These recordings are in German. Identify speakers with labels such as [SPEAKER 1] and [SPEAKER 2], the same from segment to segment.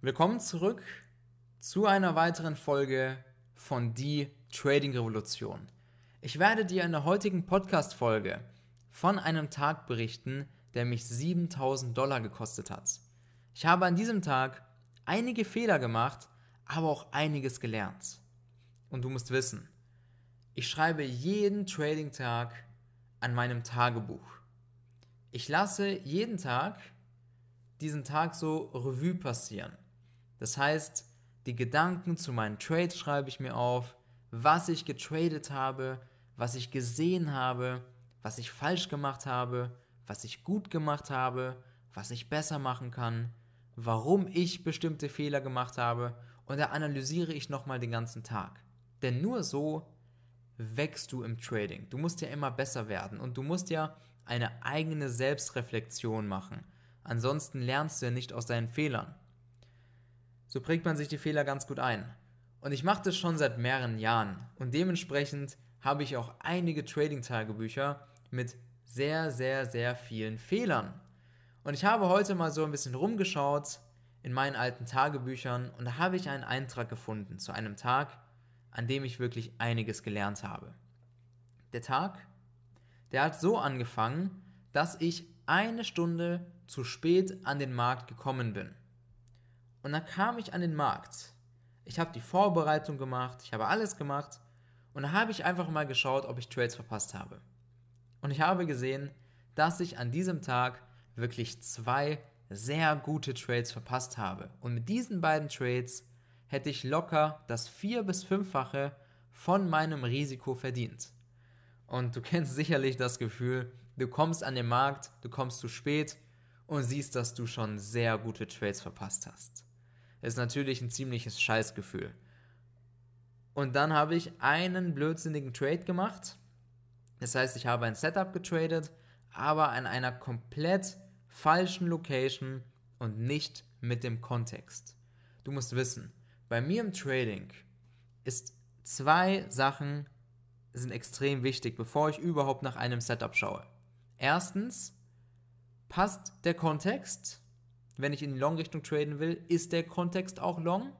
[SPEAKER 1] Willkommen zurück zu einer weiteren Folge von Die Trading Revolution. Ich werde dir in der heutigen Podcast-Folge von einem Tag berichten, der mich 7000 Dollar gekostet hat. Ich habe an diesem Tag einige Fehler gemacht, aber auch einiges gelernt. Und du musst wissen, ich schreibe jeden Trading-Tag an meinem Tagebuch. Ich lasse jeden Tag diesen Tag so Revue passieren. Das heißt, die Gedanken zu meinen Trades schreibe ich mir auf, was ich getradet habe, was ich gesehen habe, was ich falsch gemacht habe, was ich gut gemacht habe, was ich besser machen kann, warum ich bestimmte Fehler gemacht habe und da analysiere ich nochmal den ganzen Tag. Denn nur so wächst du im Trading. Du musst ja immer besser werden und du musst ja eine eigene Selbstreflexion machen. Ansonsten lernst du ja nicht aus deinen Fehlern. So prägt man sich die Fehler ganz gut ein. Und ich mache das schon seit mehreren Jahren und dementsprechend habe ich auch einige Trading-Tagebücher mit sehr, sehr, sehr vielen Fehlern. Und ich habe heute mal so ein bisschen rumgeschaut in meinen alten Tagebüchern und da habe ich einen Eintrag gefunden zu einem Tag, an dem ich wirklich einiges gelernt habe. Der Tag, der hat so angefangen, dass ich eine Stunde zu spät an den Markt gekommen bin. Und dann kam ich an den Markt. Ich habe die Vorbereitung gemacht, ich habe alles gemacht und da habe ich einfach mal geschaut, ob ich Trades verpasst habe. Und ich habe gesehen, dass ich an diesem Tag wirklich zwei sehr gute Trades verpasst habe. Und mit diesen beiden Trades hätte ich locker das vier- bis fünffache von meinem Risiko verdient. Und du kennst sicherlich das Gefühl, du kommst an den Markt, du kommst zu spät und siehst, dass du schon sehr gute Trades verpasst hast. Ist natürlich ein ziemliches Scheißgefühl. Und dann habe ich einen blödsinnigen Trade gemacht. Das heißt, ich habe ein Setup getradet, aber an einer komplett falschen Location und nicht mit dem Kontext. Du musst wissen, bei mir im Trading ist zwei Sachen sind extrem wichtig, bevor ich überhaupt nach einem Setup schaue. Erstens, passt der Kontext? Wenn ich in die Long-Richtung traden will, ist der Kontext auch Long?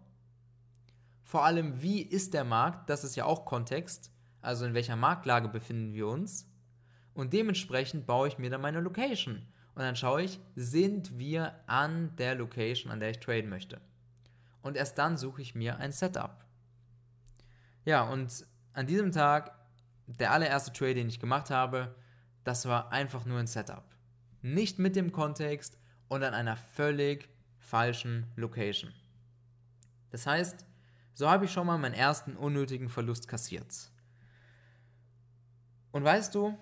[SPEAKER 1] Vor allem, wie ist der Markt? Das ist ja auch Kontext. Also in welcher Marktlage befinden wir uns? Und dementsprechend baue ich mir dann meine Location. Und dann schaue ich, sind wir an der Location, an der ich traden möchte. Und erst dann suche ich mir ein Setup. Ja, und an diesem Tag, der allererste Trade, den ich gemacht habe, das war einfach nur ein Setup. Nicht mit dem Kontext und an einer völlig falschen Location. Das heißt, so habe ich schon mal meinen ersten unnötigen Verlust kassiert. Und weißt du,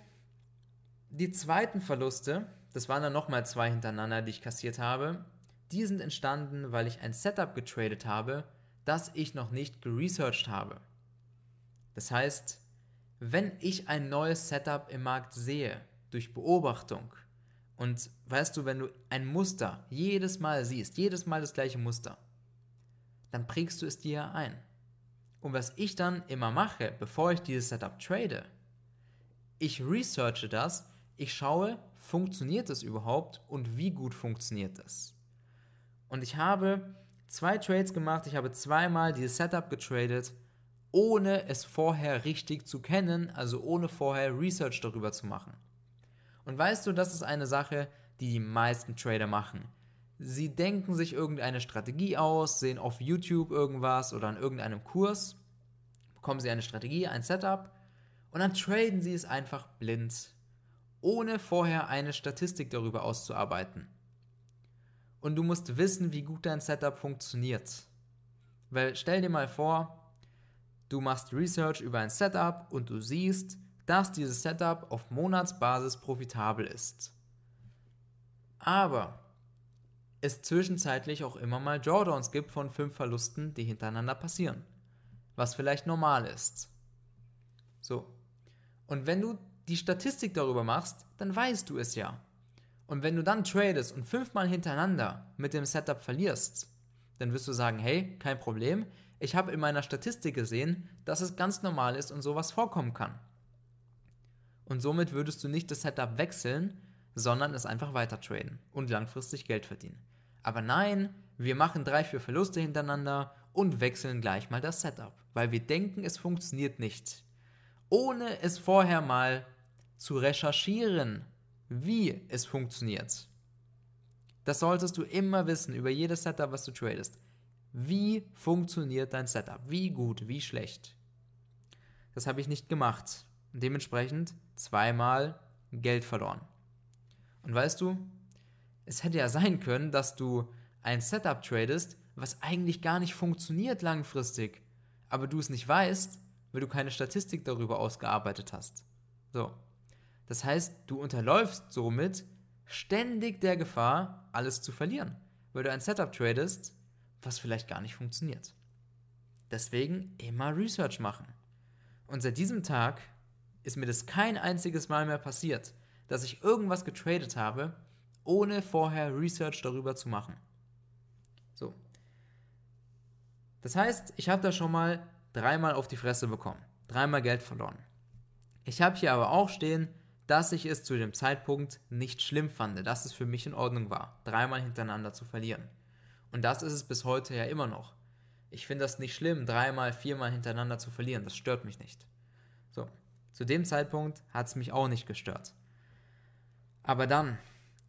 [SPEAKER 1] die zweiten Verluste, das waren dann nochmal zwei hintereinander, die ich kassiert habe, die sind entstanden, weil ich ein Setup getradet habe, das ich noch nicht geresearched habe. Das heißt, wenn ich ein neues Setup im Markt sehe, durch Beobachtung, und weißt du, wenn du ein Muster jedes Mal siehst, jedes Mal das gleiche Muster, dann prägst du es dir ein. Und was ich dann immer mache, bevor ich dieses Setup trade, ich researche das, ich schaue, funktioniert es überhaupt und wie gut funktioniert es. Und ich habe zwei Trades gemacht, ich habe zweimal dieses Setup getradet, ohne es vorher richtig zu kennen, also ohne vorher Research darüber zu machen. Und weißt du, das ist eine Sache, die die meisten Trader machen. Sie denken sich irgendeine Strategie aus, sehen auf YouTube irgendwas oder an irgendeinem Kurs, bekommen sie eine Strategie, ein Setup und dann traden sie es einfach blind, ohne vorher eine Statistik darüber auszuarbeiten. Und du musst wissen, wie gut dein Setup funktioniert. Weil stell dir mal vor, du machst Research über ein Setup und du siehst, dass dieses Setup auf Monatsbasis profitabel ist. Aber es zwischenzeitlich auch immer mal Drawdowns gibt von fünf Verlusten, die hintereinander passieren. Was vielleicht normal ist. So. Und wenn du die Statistik darüber machst, dann weißt du es ja. Und wenn du dann tradest und fünfmal hintereinander mit dem Setup verlierst, dann wirst du sagen, hey, kein Problem, ich habe in meiner Statistik gesehen, dass es ganz normal ist und sowas vorkommen kann und somit würdest du nicht das Setup wechseln, sondern es einfach weiter traden und langfristig Geld verdienen. Aber nein, wir machen drei, vier Verluste hintereinander und wechseln gleich mal das Setup, weil wir denken, es funktioniert nicht. Ohne es vorher mal zu recherchieren, wie es funktioniert. Das solltest du immer wissen über jedes Setup, was du tradest. Wie funktioniert dein Setup? Wie gut, wie schlecht? Das habe ich nicht gemacht. Dementsprechend zweimal Geld verloren. Und weißt du, es hätte ja sein können, dass du ein Setup tradest, was eigentlich gar nicht funktioniert langfristig, aber du es nicht weißt, weil du keine Statistik darüber ausgearbeitet hast. So. Das heißt, du unterläufst somit ständig der Gefahr, alles zu verlieren, weil du ein Setup tradest, was vielleicht gar nicht funktioniert. Deswegen immer Research machen. Und seit diesem Tag ist mir das kein einziges Mal mehr passiert, dass ich irgendwas getradet habe, ohne vorher Research darüber zu machen. So. Das heißt, ich habe da schon mal dreimal auf die Fresse bekommen, dreimal Geld verloren. Ich habe hier aber auch stehen, dass ich es zu dem Zeitpunkt nicht schlimm fand, dass es für mich in Ordnung war, dreimal hintereinander zu verlieren. Und das ist es bis heute ja immer noch. Ich finde das nicht schlimm, dreimal, viermal hintereinander zu verlieren. Das stört mich nicht. Zu dem Zeitpunkt hat es mich auch nicht gestört. Aber dann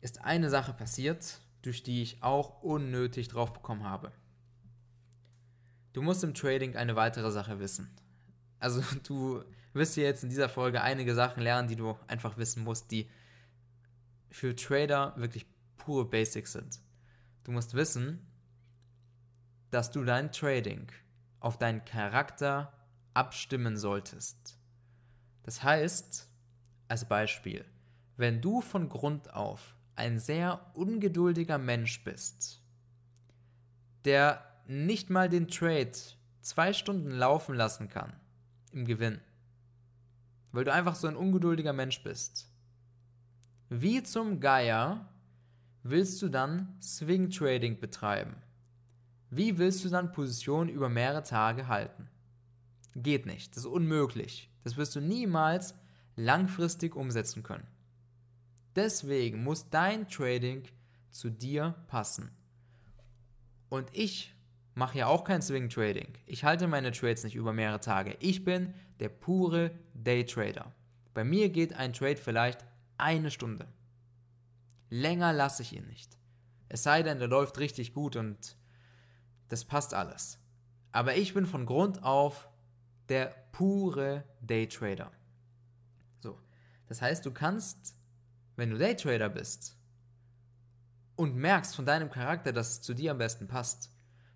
[SPEAKER 1] ist eine Sache passiert, durch die ich auch unnötig drauf bekommen habe. Du musst im Trading eine weitere Sache wissen. Also du wirst hier jetzt in dieser Folge einige Sachen lernen, die du einfach wissen musst, die für Trader wirklich pure Basics sind. Du musst wissen, dass du dein Trading auf deinen Charakter abstimmen solltest. Das heißt, als Beispiel, wenn du von Grund auf ein sehr ungeduldiger Mensch bist, der nicht mal den Trade zwei Stunden laufen lassen kann im Gewinn, weil du einfach so ein ungeduldiger Mensch bist. Wie zum Geier willst du dann Swing Trading betreiben? Wie willst du dann Positionen über mehrere Tage halten? Geht nicht, das ist unmöglich. Das wirst du niemals langfristig umsetzen können. Deswegen muss dein Trading zu dir passen. Und ich mache ja auch kein Swing Trading. Ich halte meine Trades nicht über mehrere Tage. Ich bin der pure Day Trader. Bei mir geht ein Trade vielleicht eine Stunde. Länger lasse ich ihn nicht. Es sei denn, der läuft richtig gut und das passt alles. Aber ich bin von Grund auf der pure Daytrader. So, das heißt, du kannst, wenn du Daytrader bist und merkst von deinem Charakter, dass es zu dir am besten passt,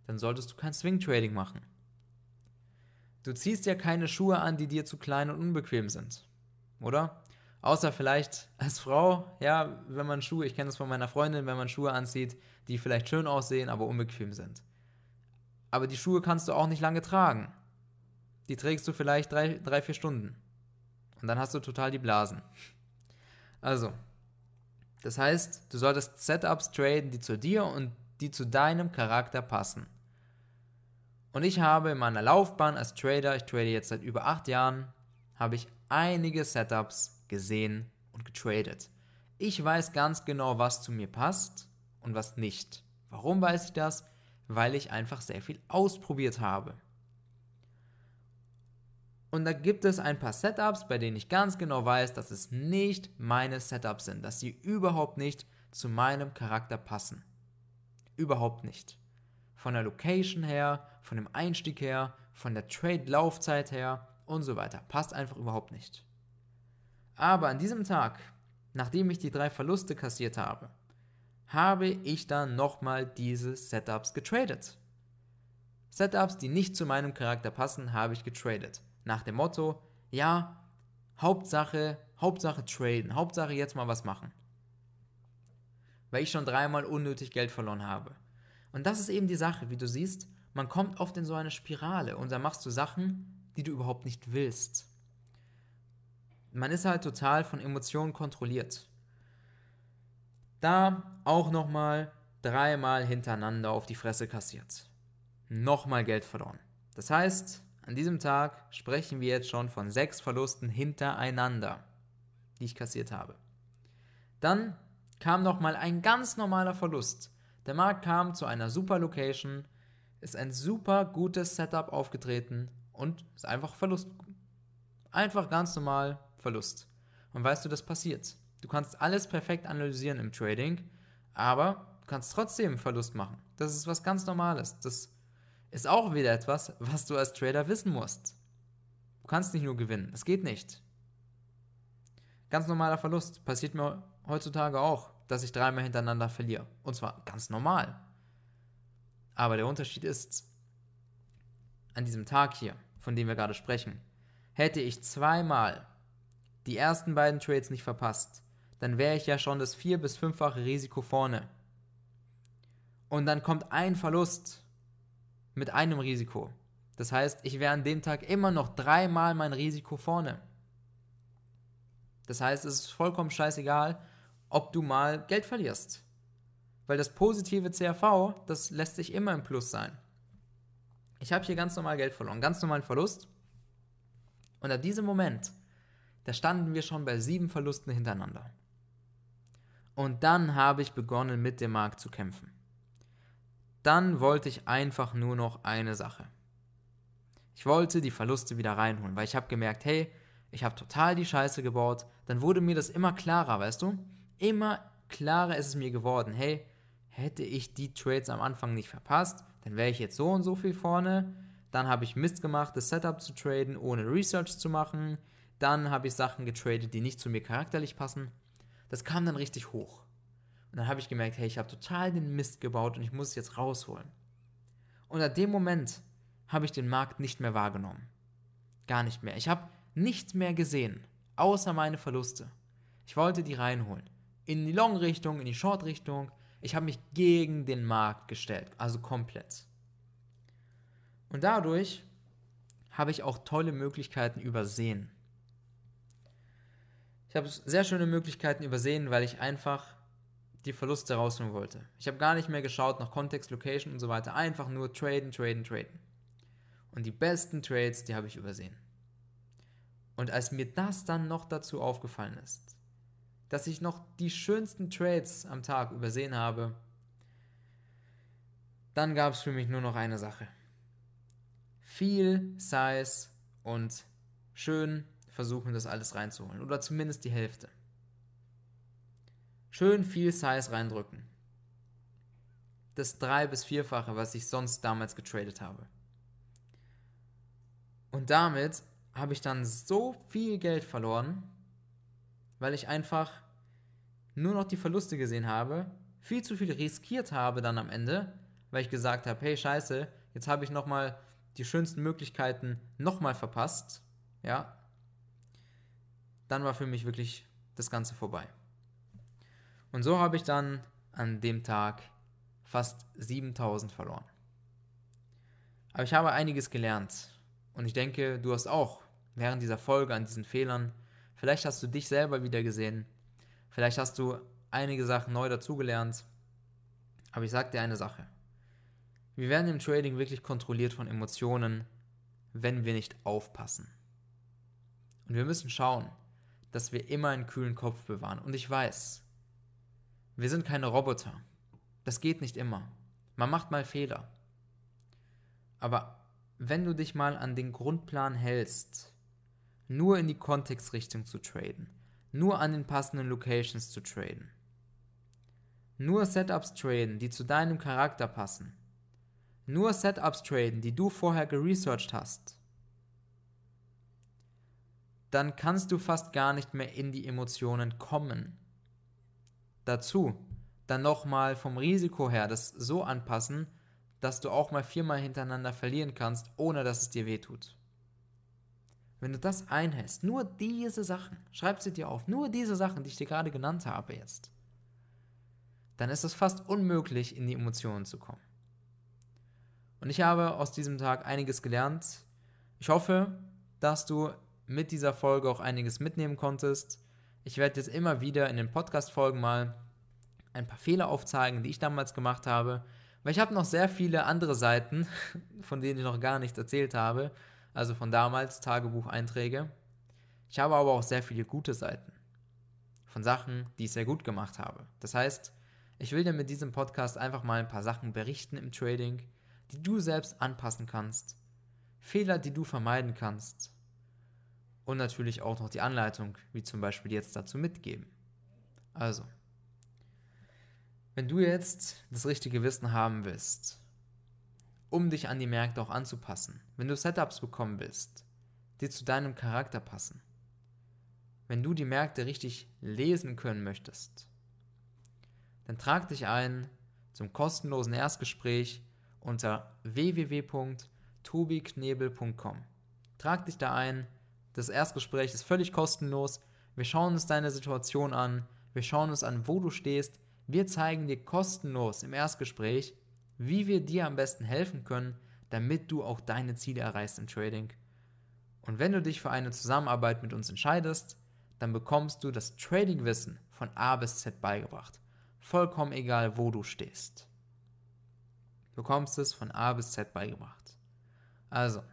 [SPEAKER 1] dann solltest du kein Swing Trading machen. Du ziehst ja keine Schuhe an, die dir zu klein und unbequem sind, oder? Außer vielleicht als Frau, ja, wenn man Schuhe, ich kenne das von meiner Freundin, wenn man Schuhe anzieht, die vielleicht schön aussehen, aber unbequem sind. Aber die Schuhe kannst du auch nicht lange tragen. Die trägst du vielleicht drei, drei vier Stunden. Und dann hast du total die Blasen. Also, das heißt, du solltest Setups traden, die zu dir und die zu deinem Charakter passen. Und ich habe in meiner Laufbahn als Trader, ich trade jetzt seit über acht Jahren, habe ich einige Setups gesehen und getradet. Ich weiß ganz genau, was zu mir passt und was nicht. Warum weiß ich das? Weil ich einfach sehr viel ausprobiert habe. Und da gibt es ein paar Setups, bei denen ich ganz genau weiß, dass es nicht meine Setups sind, dass sie überhaupt nicht zu meinem Charakter passen. Überhaupt nicht. Von der Location her, von dem Einstieg her, von der Trade-Laufzeit her und so weiter. Passt einfach überhaupt nicht. Aber an diesem Tag, nachdem ich die drei Verluste kassiert habe, habe ich dann nochmal diese Setups getradet. Setups, die nicht zu meinem Charakter passen, habe ich getradet. Nach dem Motto, ja, Hauptsache, Hauptsache traden, Hauptsache jetzt mal was machen. Weil ich schon dreimal unnötig Geld verloren habe. Und das ist eben die Sache, wie du siehst, man kommt oft in so eine Spirale und dann machst du Sachen, die du überhaupt nicht willst. Man ist halt total von Emotionen kontrolliert. Da auch nochmal dreimal hintereinander auf die Fresse kassiert. Nochmal Geld verloren. Das heißt, an diesem Tag sprechen wir jetzt schon von sechs Verlusten hintereinander, die ich kassiert habe. Dann kam nochmal ein ganz normaler Verlust. Der Markt kam zu einer super Location, ist ein super gutes Setup aufgetreten und ist einfach Verlust. Einfach ganz normal Verlust. Und weißt du, das passiert. Du kannst alles perfekt analysieren im Trading, aber du kannst trotzdem Verlust machen. Das ist was ganz Normales. Das ist auch wieder etwas, was du als Trader wissen musst. Du kannst nicht nur gewinnen. Das geht nicht. Ganz normaler Verlust. Passiert mir heutzutage auch, dass ich dreimal hintereinander verliere. Und zwar ganz normal. Aber der Unterschied ist, an diesem Tag hier, von dem wir gerade sprechen, hätte ich zweimal die ersten beiden Trades nicht verpasst, dann wäre ich ja schon das vier- bis fünffache Risiko vorne. Und dann kommt ein Verlust mit einem Risiko. Das heißt, ich wäre an dem Tag immer noch dreimal mein Risiko vorne. Das heißt, es ist vollkommen scheißegal, ob du mal Geld verlierst. Weil das positive CRV, das lässt sich immer im Plus sein. Ich habe hier ganz normal Geld verloren, ganz normalen Verlust. Und ab diesem Moment, da standen wir schon bei sieben Verlusten hintereinander. Und dann habe ich begonnen, mit dem Markt zu kämpfen. Dann wollte ich einfach nur noch eine Sache. Ich wollte die Verluste wieder reinholen, weil ich habe gemerkt, hey, ich habe total die Scheiße gebaut. Dann wurde mir das immer klarer, weißt du? Immer klarer ist es mir geworden, hey, hätte ich die Trades am Anfang nicht verpasst, dann wäre ich jetzt so und so viel vorne. Dann habe ich Mist gemacht, das Setup zu traden, ohne Research zu machen. Dann habe ich Sachen getradet, die nicht zu mir charakterlich passen. Das kam dann richtig hoch. Und dann habe ich gemerkt, hey, ich habe total den Mist gebaut und ich muss es jetzt rausholen. Und ab dem Moment habe ich den Markt nicht mehr wahrgenommen. Gar nicht mehr. Ich habe nichts mehr gesehen, außer meine Verluste. Ich wollte die reinholen. In die Long-Richtung, in die Short-Richtung. Ich habe mich gegen den Markt gestellt, also komplett. Und dadurch habe ich auch tolle Möglichkeiten übersehen. Ich habe sehr schöne Möglichkeiten übersehen, weil ich einfach die Verluste rausholen wollte. Ich habe gar nicht mehr geschaut nach Kontext, Location und so weiter. Einfach nur traden, traden, traden. Und die besten Trades, die habe ich übersehen. Und als mir das dann noch dazu aufgefallen ist, dass ich noch die schönsten Trades am Tag übersehen habe, dann gab es für mich nur noch eine Sache. Viel Size und schön versuchen, das alles reinzuholen. Oder zumindest die Hälfte. Schön viel Size reindrücken. Das drei- bis vierfache, was ich sonst damals getradet habe. Und damit habe ich dann so viel Geld verloren, weil ich einfach nur noch die Verluste gesehen habe, viel zu viel riskiert habe dann am Ende, weil ich gesagt habe, hey scheiße, jetzt habe ich nochmal die schönsten Möglichkeiten nochmal verpasst, ja, dann war für mich wirklich das Ganze vorbei. Und so habe ich dann an dem Tag fast 7000 verloren. Aber ich habe einiges gelernt und ich denke, du hast auch während dieser Folge an diesen Fehlern, vielleicht hast du dich selber wieder gesehen, vielleicht hast du einige Sachen neu dazugelernt. Aber ich sage dir eine Sache. Wir werden im Trading wirklich kontrolliert von Emotionen, wenn wir nicht aufpassen. Und wir müssen schauen, dass wir immer einen kühlen Kopf bewahren. Und ich weiß, wir sind keine Roboter. Das geht nicht immer. Man macht mal Fehler. Aber wenn du dich mal an den Grundplan hältst, nur in die Kontextrichtung zu traden, nur an den passenden Locations zu traden, nur Setups traden, die zu deinem Charakter passen, nur Setups traden, die du vorher geresearched hast, dann kannst du fast gar nicht mehr in die Emotionen kommen. Dazu dann nochmal vom Risiko her das so anpassen, dass du auch mal viermal hintereinander verlieren kannst, ohne dass es dir wehtut. Wenn du das einhältst, nur diese Sachen, schreib sie dir auf, nur diese Sachen, die ich dir gerade genannt habe jetzt, dann ist es fast unmöglich, in die Emotionen zu kommen. Und ich habe aus diesem Tag einiges gelernt. Ich hoffe, dass du mit dieser Folge auch einiges mitnehmen konntest. Ich werde jetzt immer wieder in den Podcast-Folgen mal ein paar Fehler aufzeigen, die ich damals gemacht habe, weil ich habe noch sehr viele andere Seiten, von denen ich noch gar nichts erzählt habe, also von damals Tagebucheinträge. Ich habe aber auch sehr viele gute Seiten von Sachen, die ich sehr gut gemacht habe. Das heißt, Ich will dir mit diesem Podcast einfach mal ein paar Sachen berichten im Trading, die du selbst anpassen kannst, Fehler, die du vermeiden kannst und natürlich auch noch die Anleitung, wie zum Beispiel jetzt dazu mitgeben. Also, wenn du jetzt das richtige Wissen haben willst, um dich an die Märkte auch anzupassen, wenn du Setups bekommen willst, die zu deinem Charakter passen, wenn du die Märkte richtig lesen können möchtest, dann trag dich ein zum kostenlosen Erstgespräch unter www.tobiknebel.com. Trag dich da ein. Das Erstgespräch ist völlig kostenlos. Wir schauen uns deine Situation an. Wir schauen uns an, wo du stehst. Wir zeigen dir kostenlos im Erstgespräch, wie wir dir am besten helfen können, damit du auch deine Ziele erreichst im Trading. Und wenn du dich für eine Zusammenarbeit mit uns entscheidest, dann bekommst du das Trading-Wissen von A bis Z beigebracht. Vollkommen egal, wo du stehst. Du bekommst es von A bis Z beigebracht. Also,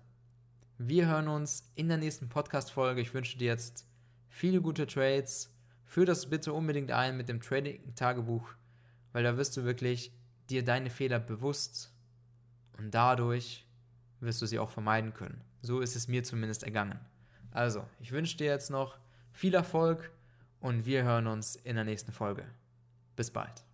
[SPEAKER 1] wir hören uns in der nächsten Podcast-Folge. Ich wünsche dir jetzt viele gute Trades. Führ das bitte unbedingt ein mit dem Trading-Tagebuch, weil da wirst du wirklich dir deine Fehler bewusst und dadurch wirst du sie auch vermeiden können. So ist es mir zumindest ergangen. Also, ich wünsche dir jetzt noch viel Erfolg und wir hören uns in der nächsten Folge. Bis bald.